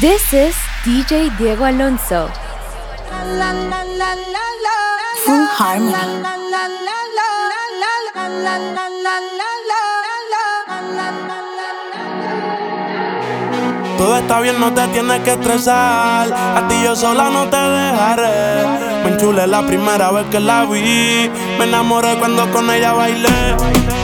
This is DJ Diego Alonso. Full Harmony. Todo está bien, no te tienes que estresar. A ti yo sola no te dejaré. Me enchulé la primera vez que la vi. Me enamoré cuando con ella bailé.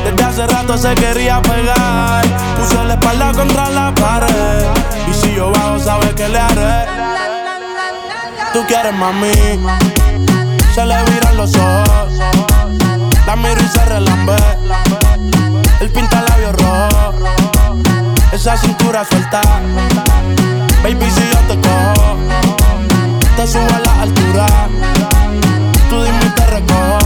Desde hace rato se quería pegar. Puse la espalda contra la pared. Y si yo bajo, sabes que le haré. Tú quieres mami. Se le viran los ojos. La miro y se relambe. El pinta labios rojo esa cintura suelta. Baby, si yo te cojo, te subo a la altura. Tú dime y te.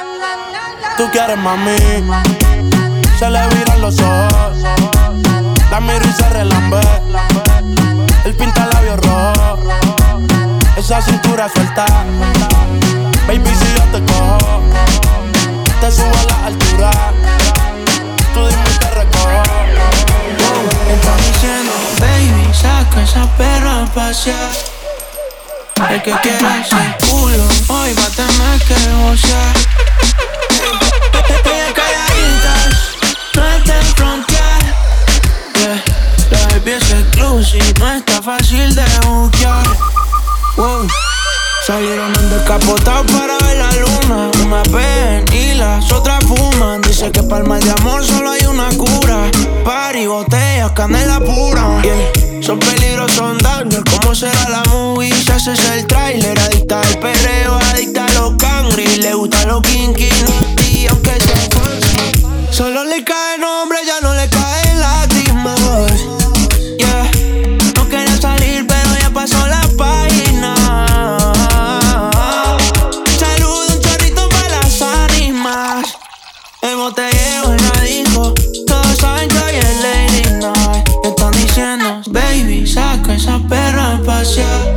Tú quieres mami. Se le viran los ojos. La miro y se relambe. El pinta labios rojo esa cintura suelta. Baby, si yo te cojo, te subo a la altura. Tú dime y te recojo. Está diciendo, baby, saca esa perra a pasear. El que quiera ese culo, hoy va a tener que gocear. Ella calladitas, no está en frontear. Yeah. La baby es exclusive, no está fácil de buscar. Wow. Salieron en descapotado para ver la luna. Una ven y las otras fuman. Dice que para el mal de amor solo hay una cura. Party, botellas, canela pura. Yeah. Son peligros, son daños. ¿Cómo será la movie? Si haces el trailer, adicta al perreo, adicta a los cangri. Le gusta los kinky, y aunque. Solo le cae nombre, ya no le cae lágrimas. Yeah. No quería salir, pero ya pasó la página. Saludo un chorrito para las ánimas. El botellero en la disco. Todos saben que hoy es Lady Night. Están diciendo, baby, saca esa perra a pasear.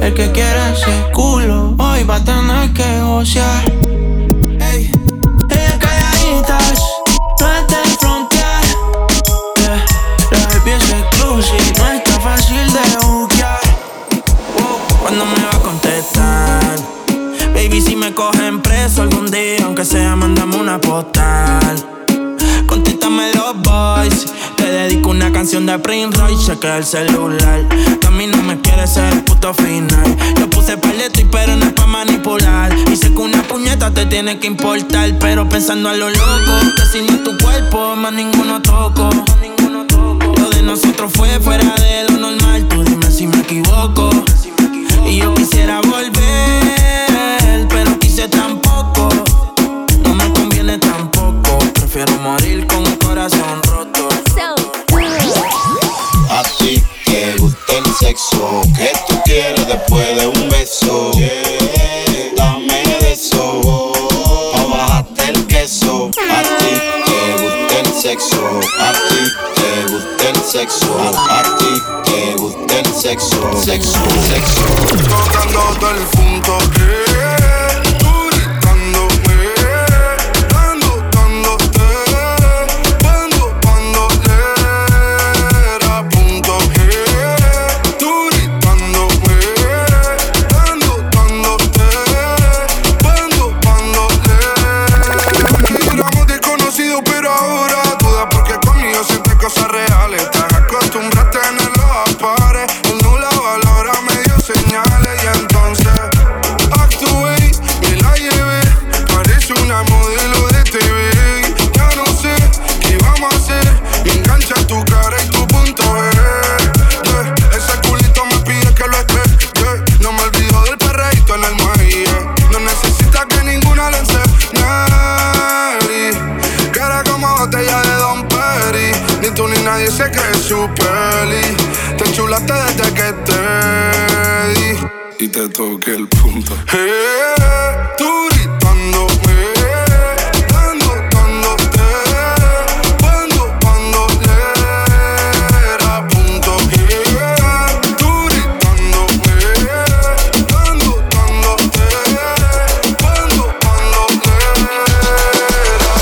El que quiera ese culo, hoy va a tener que gocear. Exclusive, no está fácil de buquear. Wow. ¿Cuándo me va a contestar? Baby, si me cogen preso algún día, aunque sea, mandame una postal. Contéstame los boys. Te dedico una canción de Prince Royce, chequea el celular. Que a mí no me quiere ser el puto final. Yo puse paleto y pero no es pa' manipular. Y sé que una puñeta te tiene que importar. Pero pensando a lo loco, que si no tu cuerpo, más ninguno toco. Nosotros fue fuera de lo normal. Tú dime si me equivoco. Y yo quisiera volver, pero quise tampoco. No me conviene tampoco. Prefiero morir con un corazón roto. A ti te gusta el sexo, ¿qué tú quieres después de un beso? Dame de eso, bajarte el queso. A ti te gusta el sexo, a ti sexo, a ti te gusta el sexo, sexo, sexo. Tocando todo el punto enchulaste desde que te di. Y te toqué el punto. Hey, tú gritándome. Dando, dándote. Cuando, cuando le era punto. Hey, tú gritándome. Dando, dándote. Cuando, cuando era.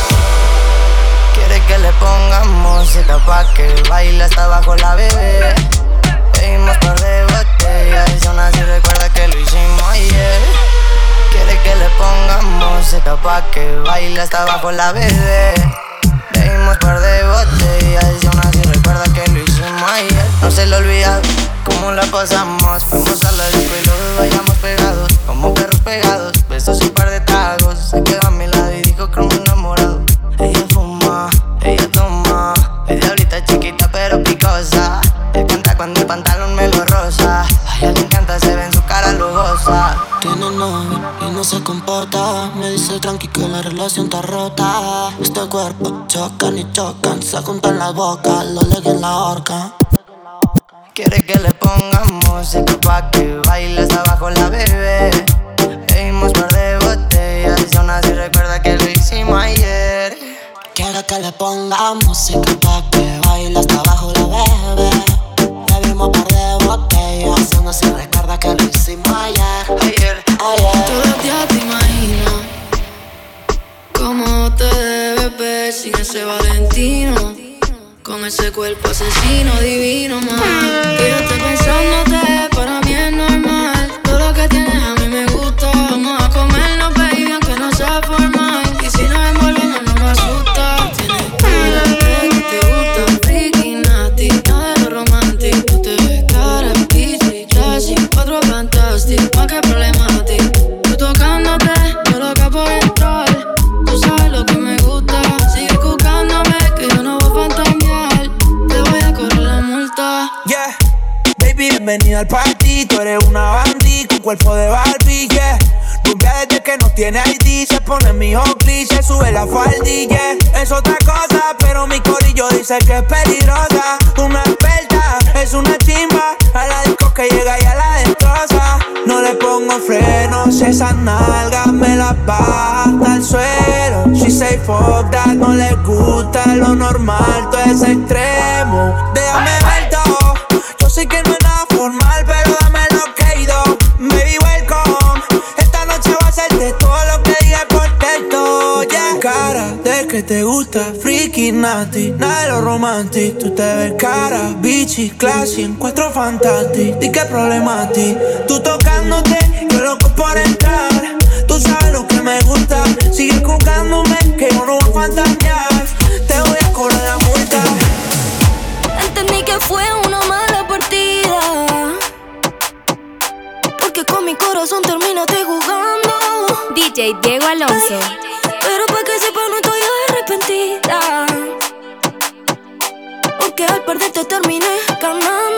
Quiere que le pongamos música pa' que baile hasta abajo la bebé. Pedimos par de botellas y aún así recuerda que lo hicimos ayer. Quiere que le pongamos música pa' que baile hasta abajo la bebé. Pedimos par de botellas y aún así recuerda que lo hicimos ayer. No se le olvida cómo la pasamos. Fuimos a la disco y luego vayamos pegados, como perros pegados. Besos y par de el pantalón me lo rosa. A ella le encanta, se ve en su cara lujosa. Tiene novio y no se comporta. Me dice tranqui que la relación está rota. Este cuerpo chocan y chocan. Se juntan las bocas, lo leguen la horca. Quiere que le pongamos música pa' que baile hasta abajo la bebé. Pedimos par de botellas y aún así recuerda que lo hicimos ayer. Quiero que le ponga música pa' que baile hasta abajo la bebé. Bebimos par botellas, aún así recuerda que lo hicimos ayer. Ayer, Ayer. Todo el día te imagino cómo te debes ver sin ese Valentino. Con ese cuerpo asesino divino, man. Que yo esté pensándote, para mí es normal. Todo lo que tienes a cuerpo de Barbie, yeah. Rubia desde que no tiene ID, se pone mi se sube la faldilla. Es otra cosa, pero mi corillo dice que es peligrosa. Una experta, es una chimba. A la disco que llega y a la destroza. No le pongo frenos, esas nalgas me las baja hasta el suelo. She say fuck that, no le gusta lo normal, todo es extremo. Déjame ver todo, yo sé que no que te gusta, freaky, nasty, nada de lo romantic. Tú te ves cara, bitchy, classy, encuentro fantastic. Di que problema a ti, tú tocándote, yo loco por entrar. Tú sabes lo que me gusta, sigue jugándome, que yo no voy a fantasear. Te voy a cobrar la multa. Entendí que fue una mala partida. Porque con mi corazón terminaste jugando. DJ Diego Alonso. Arrepentida. Porque al perderte terminé ganando.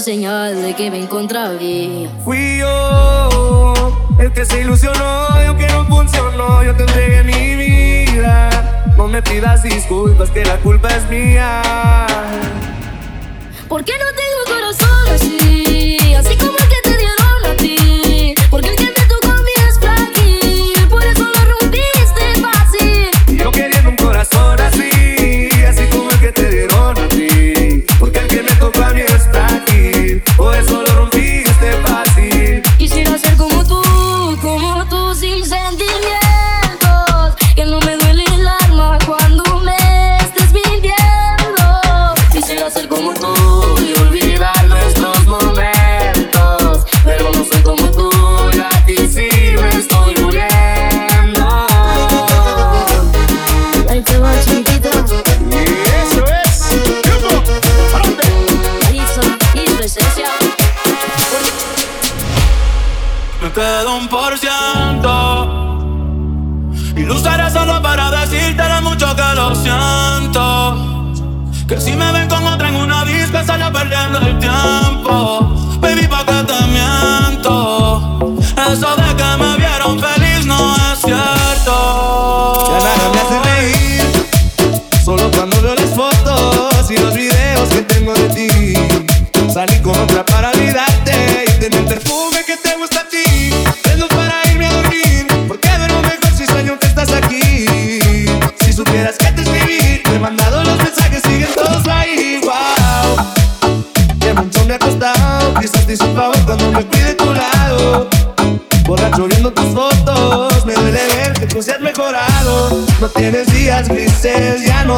señal de que me encontrabía. Fui yo el que se ilusionó, yo que no funcionó, yo te entregué mi vida. No me pidas disculpas, que la culpa es mía. ¿Por qué no tengo corazón así? por eso Que si me ven con otra en una disco, solo perdiendo el tiempo.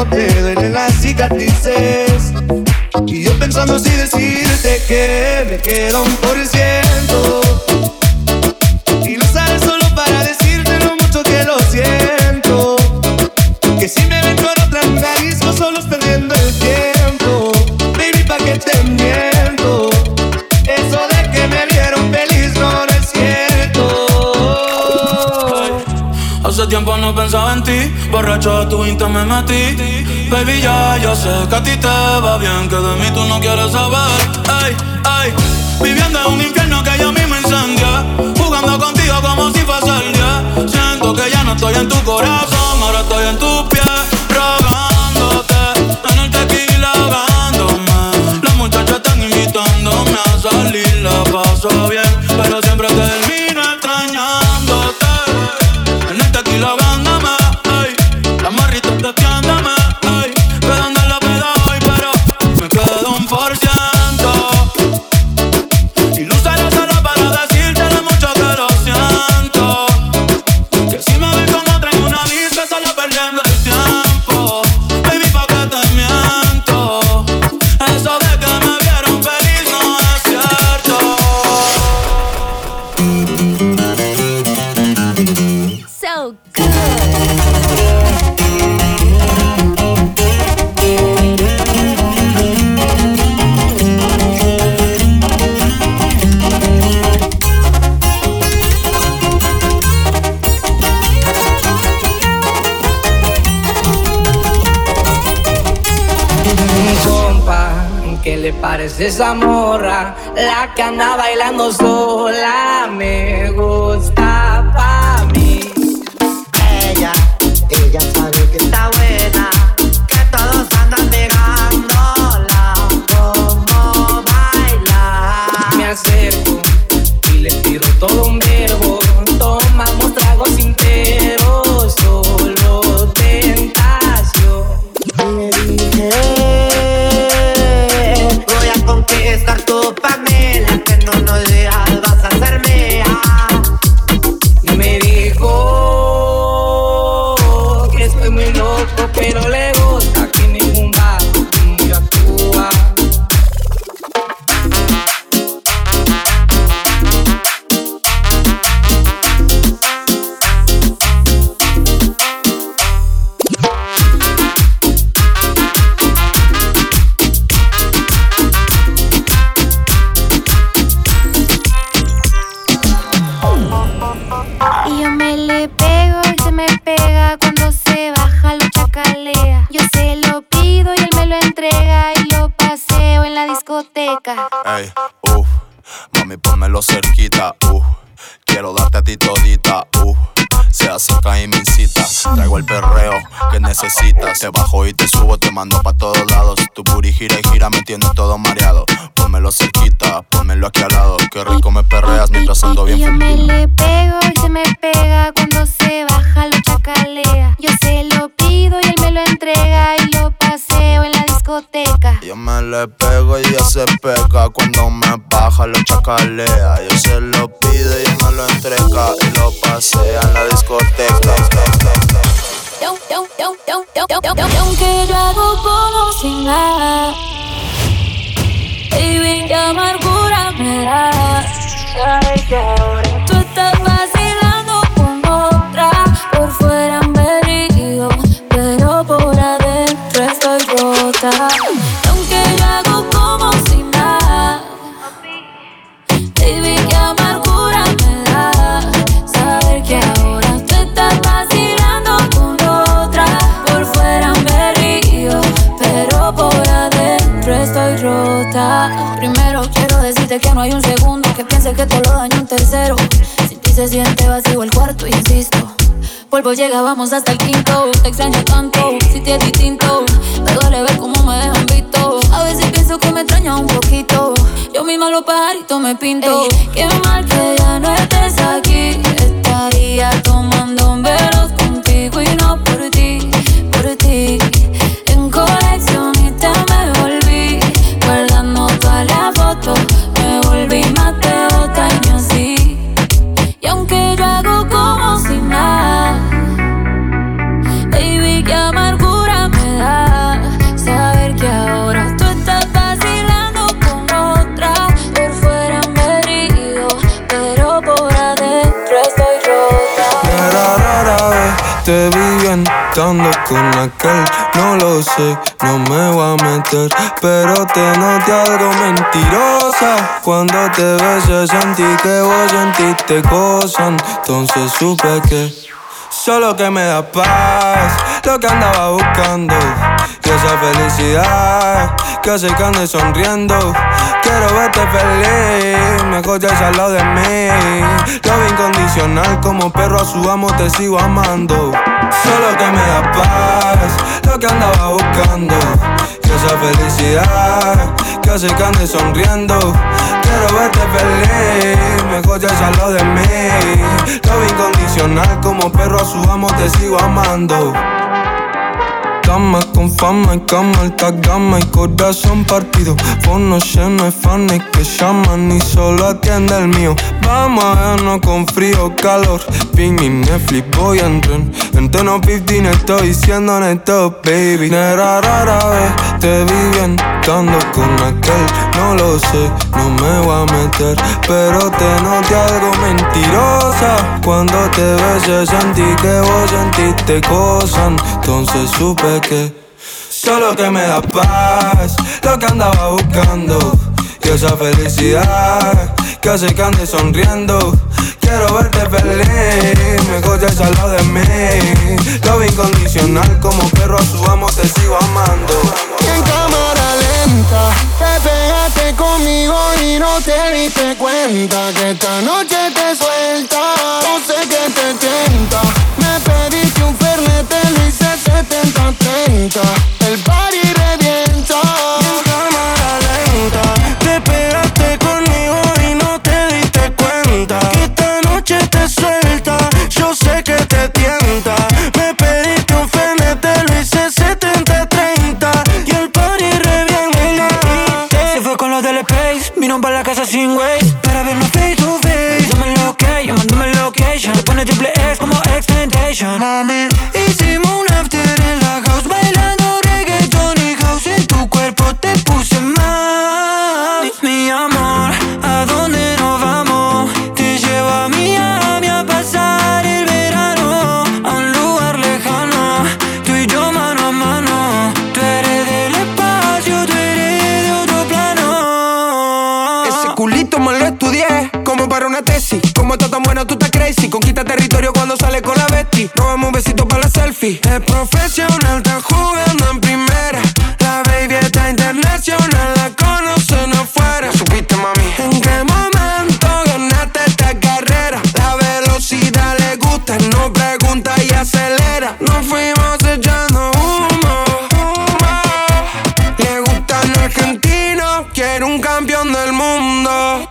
te duelen las cicatrices. Y yo pensando si decirte que me queda un por ciento. Y lo sabes solo para decirte lo mucho que lo siento. Que si me ven con otra nariz, solo no pensaba en ti. Borracho a tu Insta me metí. Baby, ya, yo sé que a ti te va bien, que de mí tú no quieres saber. Ay, ay, viviendo en un infierno que yo mismo incendia. Jugando contigo como si fuese el día. Siento que ya no estoy en tu corazón, ahora estoy en tu piel. Rogándote, en el tequila ahogándome. Las muchachas están invitándome a salir, la paso bien. Tu mando pa' todos lados. Tu puri gira y gira, me tiene todo mareado. Pónmelo cerquita, pónmelo aquí al lado. Qué rico me perreas mientras ando bien yo me le pego y se me pega cuando se baja lo chacalea. Yo se lo pido y él me lo entrega y lo paseo en la discoteca. Yo me le pego y ella se pega cuando me baja lo chacalea. Yo se lo pido y ella me lo entrega y lo pasea en la discoteca. Aunque yo hago como si nada, baby, qué amargura me da. Sabes que ahora tú estás vacilando con otra, por fuera me río, pero por adentro estoy rota. Decirte que no hay un segundo que piense que te lo daño un tercero. Sin ti se siente vacío el cuarto, insisto. Polvo llega, vamos hasta el quinto. Te extraño tanto, si te es distinto. Me duele ver cómo me dejan visto. A veces pienso que me extraña un poquito. Yo misma los pajaritos me pinto. Ey, qué mal que ya no estés aquí. Estaría tomando con aquel. No lo sé, no me voy a meter. Pero te noté algo mentirosa. Cuando te besé sentí que vos sentiste cosas. Entonces supe que solo que me da paz. Lo que andaba buscando. Y esa felicidad que hace que ande sonriendo. Quiero verte feliz, mejor ya al lado de mí. Love incondicional, como perro a su amo te sigo amando. Solo que me da paz, lo que andaba buscando. Y esa felicidad hace que ande sonriendo. Quiero verte feliz, mejor ya lado de mí. Love incondicional, como perro a su amo te sigo amando. Dama con fama y cama, alta gama y corazón partido. Fono lleno de fans que llaman y solo atiende el mío. Vamos a vernos con frío, calor. Ping y Netflix, voy en tren. En tono 15 estoy diciendo neto, baby. Era rara vez, te vi bien estando con aquel. No lo sé, no me voy a meter. Pero te noté algo mentirosa. Cuando te besé sentí que vos sentiste cosas. Entonces supe que solo que me da paz. Lo que andaba buscando. Y esa felicidad que hace que ande sonriendo. Quiero verte feliz, mejor ya al lado de mí. Love incondicional, como perro a su amo te sigo amando. En cámara te pegaste conmigo y no te diste cuenta Que esta noche te suelta. No sé que te tienta. Me pediste un fernet, te lo hice 70-30 El party revienta. Y cámara lenta. Te pegaste conmigo y no te diste cuenta Que esta noche te suelta. Yo sé que te tienta mommy. Quiero un campeón del mundo.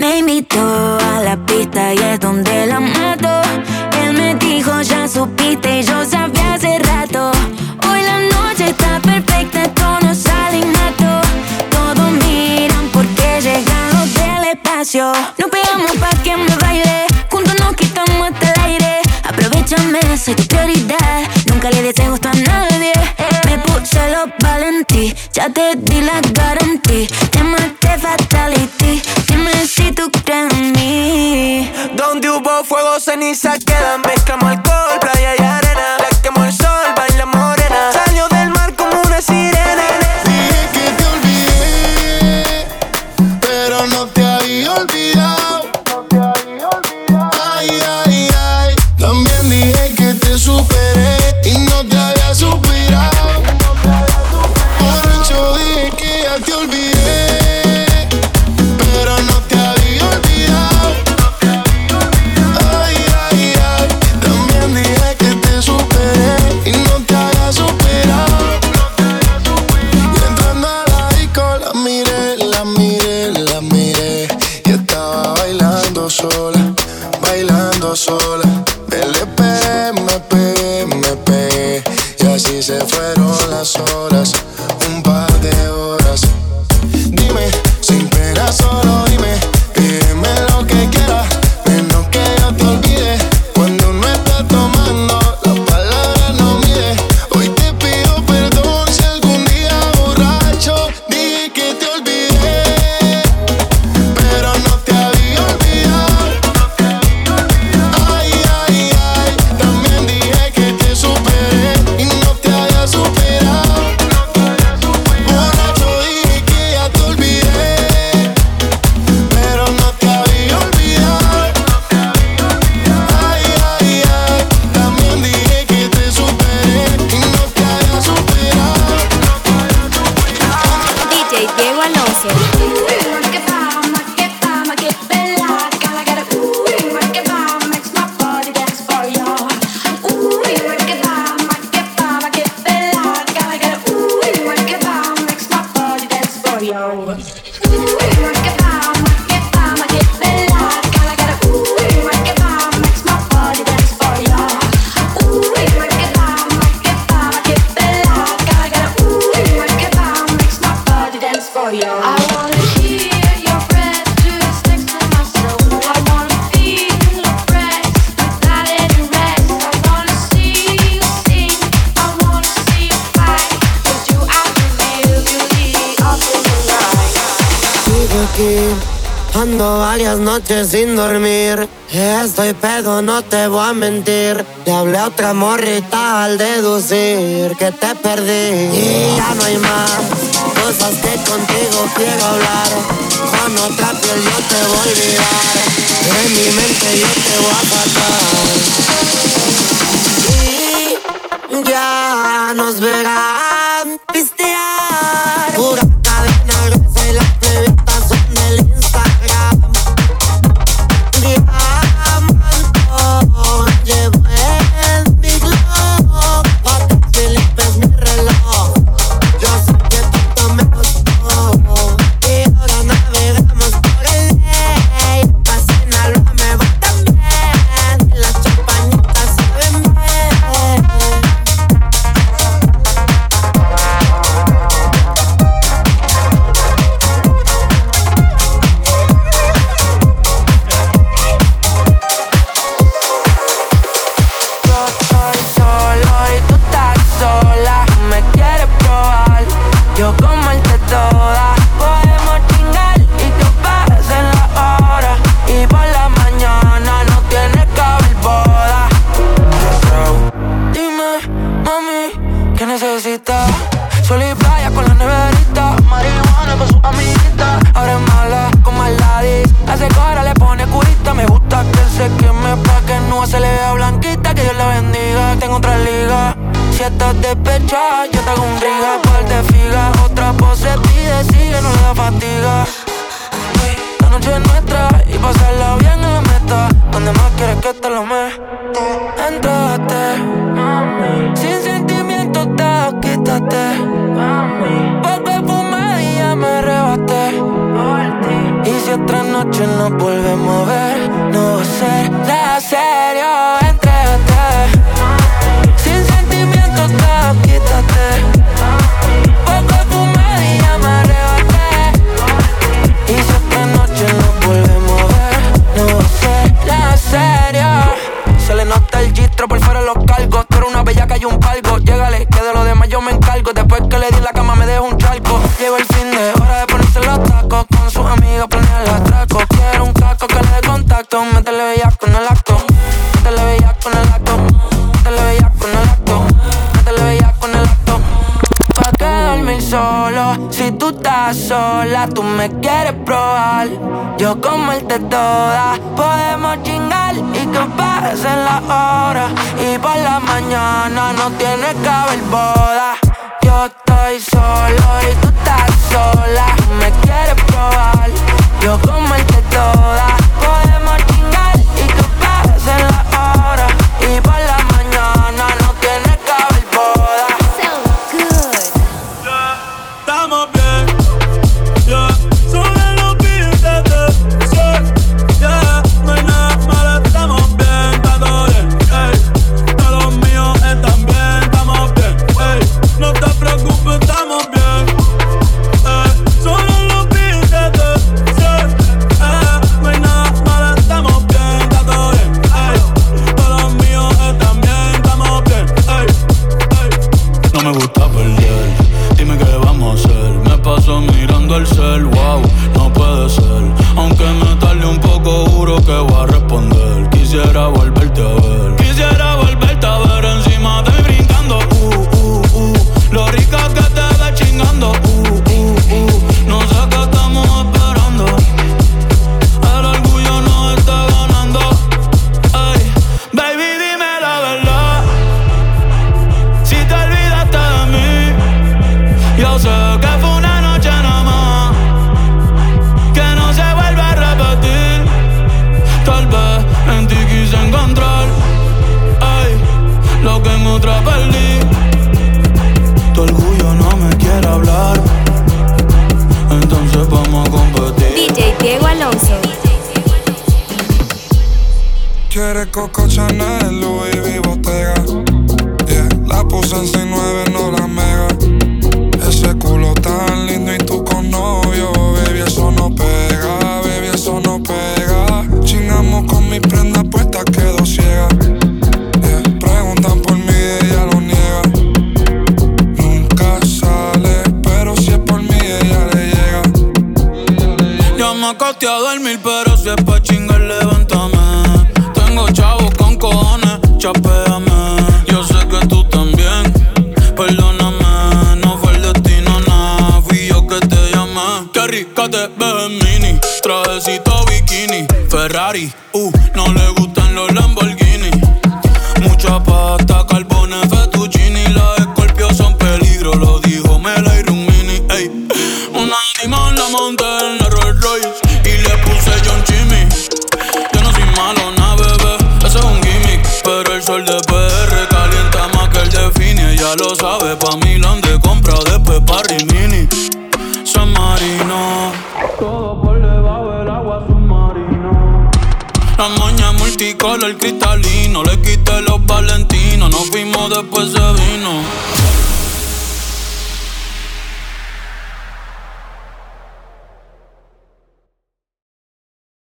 Me invitó a la pista y es donde la mato. Él me dijo, ya supiste y yo sabía hace rato. Hoy la noche está perfecta, esto no sale innato. Todos miran porque llegamos del espacio. Nos pegamos pa' que me baile, juntos nos quitamos hasta el aire. Aprovechame, soy tu prioridad. Ya te di la garantía, te maté fatality. Dime si tú crees en mí. Donde hubo fuego, ceniza queda, mezclamos alcohol yeah. aquí. Ando varias noches sin dormir. Estoy pedo, no te voy a mentir. Te hablé a otra morrita al deducir que te perdí. Y ya no hay más cosas que contigo quiero hablar. Con otra piel yo te voy a olvidar. En mi mente yo te voy a matar. Y ya nos verán pistear. si otra noche nos volvemos a ver, no va a ser la sola, tú me quieres probar. Yo comerte toda, podemos chingar y que pasen las horas. Y por la mañana no tiene que haber boda. Yo estoy solo y tú estás sola, tú me quieres probar. Yo comerte toda. pa' chingar levanta